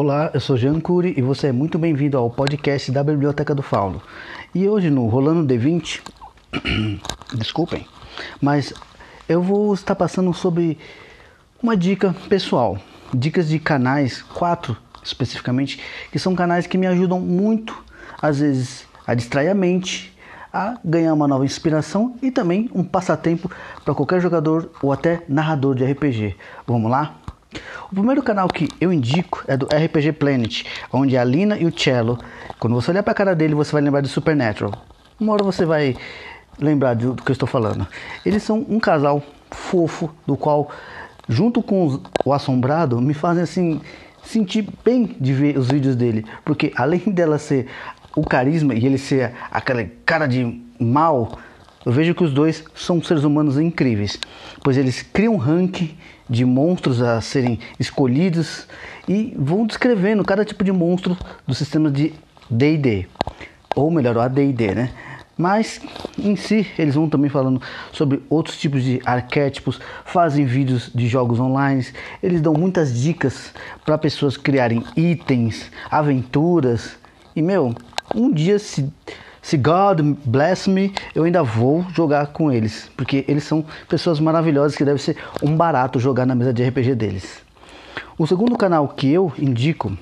Olá, eu sou Jean Cury e você é muito bem-vindo ao podcast da Biblioteca do Fauno. E hoje no Rolando D20, desculpem, mas eu vou estar passando sobre uma dica pessoal, dicas de canais, quatro especificamente, que são canais que me ajudam muito, às vezes, a distrair a mente, a ganhar uma nova inspiração e também um passatempo para qualquer jogador ou até narrador de RPG. Vamos lá? O primeiro canal que eu indico é do RPG Planet, onde a Lina e o Cello, quando você olhar para a cara dele, você vai lembrar de Supernatural. Uma hora você vai lembrar do que eu estou falando. Eles são um casal fofo, do qual, junto com o Assombrado, me fazem assim sentir bem de ver os vídeos dele, porque além dela ser o carisma e ele ser aquela cara de mal, eu vejo que os dois são seres humanos incríveis, pois eles criam um ranking de monstros a serem escolhidos e vão descrevendo cada tipo de monstro do sistema de D&D, ou melhor, AD&D, né? Mas em si eles vão também falando sobre outros tipos de arquétipos, fazem vídeos de jogos online, eles dão muitas dicas para pessoas criarem itens, aventuras. E meu, um dia se se God bless me, eu ainda vou jogar com eles, porque eles são pessoas maravilhosas que deve ser um barato jogar na mesa de RPG deles. O segundo canal que eu indico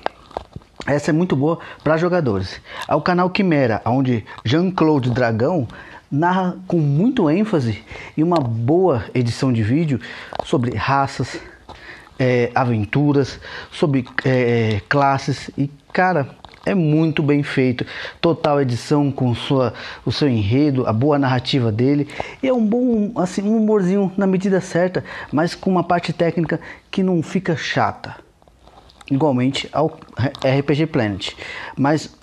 essa é muito boa para jogadores. É o canal Quimera, onde Jean-Claude Dragão narra com muito ênfase e uma boa edição de vídeo sobre raças, é, aventuras, sobre é, classes e cara é muito bem feito. Total edição com sua, o seu enredo, a boa narrativa dele. E é um bom, assim, um humorzinho na medida certa, mas com uma parte técnica que não fica chata. Igualmente ao RPG Planet. Mas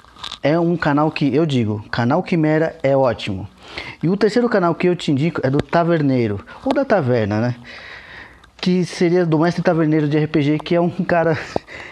é um canal que eu digo, canal Quimera é ótimo. E o terceiro canal que eu te indico é do Taverneiro, ou da Taverna, né? Que seria do mestre taverneiro de RPG, que é um cara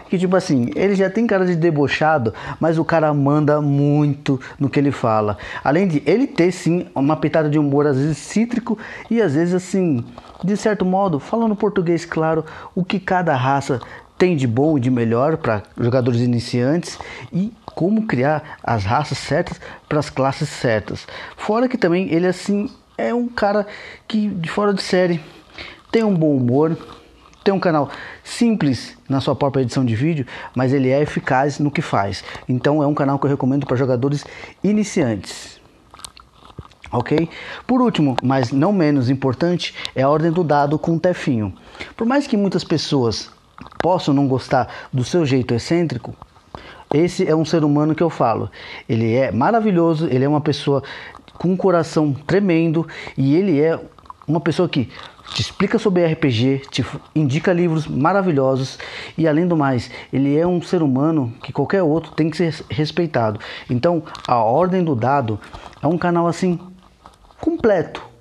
que, tipo assim, ele já tem cara de debochado, mas o cara manda muito no que ele fala. Além de ele ter, sim, uma pitada de humor, às vezes cítrico e às vezes, assim, de certo modo, falando português, claro, o que cada raça tem de bom e de melhor para jogadores iniciantes e como criar as raças certas para as classes certas. Fora que também ele, assim, é um cara que, de fora de série tem um bom humor, tem um canal simples na sua própria edição de vídeo, mas ele é eficaz no que faz. Então é um canal que eu recomendo para jogadores iniciantes. Ok? Por último, mas não menos importante, é a ordem do dado com o Tefinho. Por mais que muitas pessoas possam não gostar do seu jeito excêntrico, esse é um ser humano que eu falo. Ele é maravilhoso, ele é uma pessoa com um coração tremendo e ele é uma pessoa que te explica sobre RPG, te indica livros maravilhosos e além do mais, ele é um ser humano que qualquer outro tem que ser respeitado. Então, a Ordem do Dado é um canal assim completo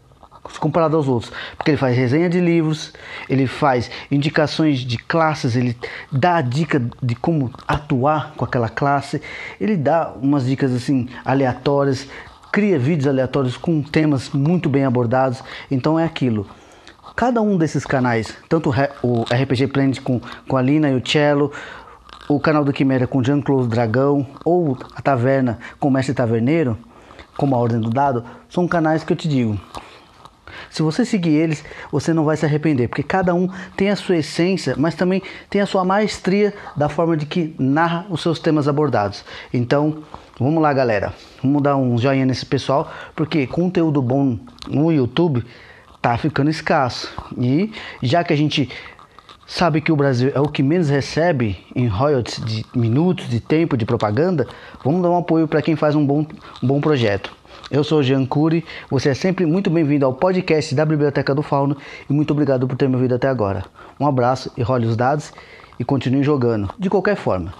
comparado aos outros, porque ele faz resenha de livros, ele faz indicações de classes, ele dá a dica de como atuar com aquela classe, ele dá umas dicas assim aleatórias, cria vídeos aleatórios com temas muito bem abordados. Então é aquilo cada um desses canais, tanto o RPG Planet com, com a Lina e o Cello, o canal do Quimera com Jean-Claude Dragão, ou a Taverna com o Mestre Taverneiro, como a Ordem do Dado, são canais que eu te digo. Se você seguir eles, você não vai se arrepender, porque cada um tem a sua essência, mas também tem a sua maestria da forma de que narra os seus temas abordados. Então, vamos lá, galera. Vamos dar um joinha nesse pessoal, porque conteúdo bom no YouTube tá ficando escasso. E já que a gente sabe que o Brasil é o que menos recebe em royalties de minutos de tempo de propaganda, vamos dar um apoio para quem faz um bom, um bom projeto. Eu sou o Jean Cury, você é sempre muito bem-vindo ao podcast da Biblioteca do Fauno e muito obrigado por ter me ouvido até agora. Um abraço e role os dados e continue jogando, de qualquer forma.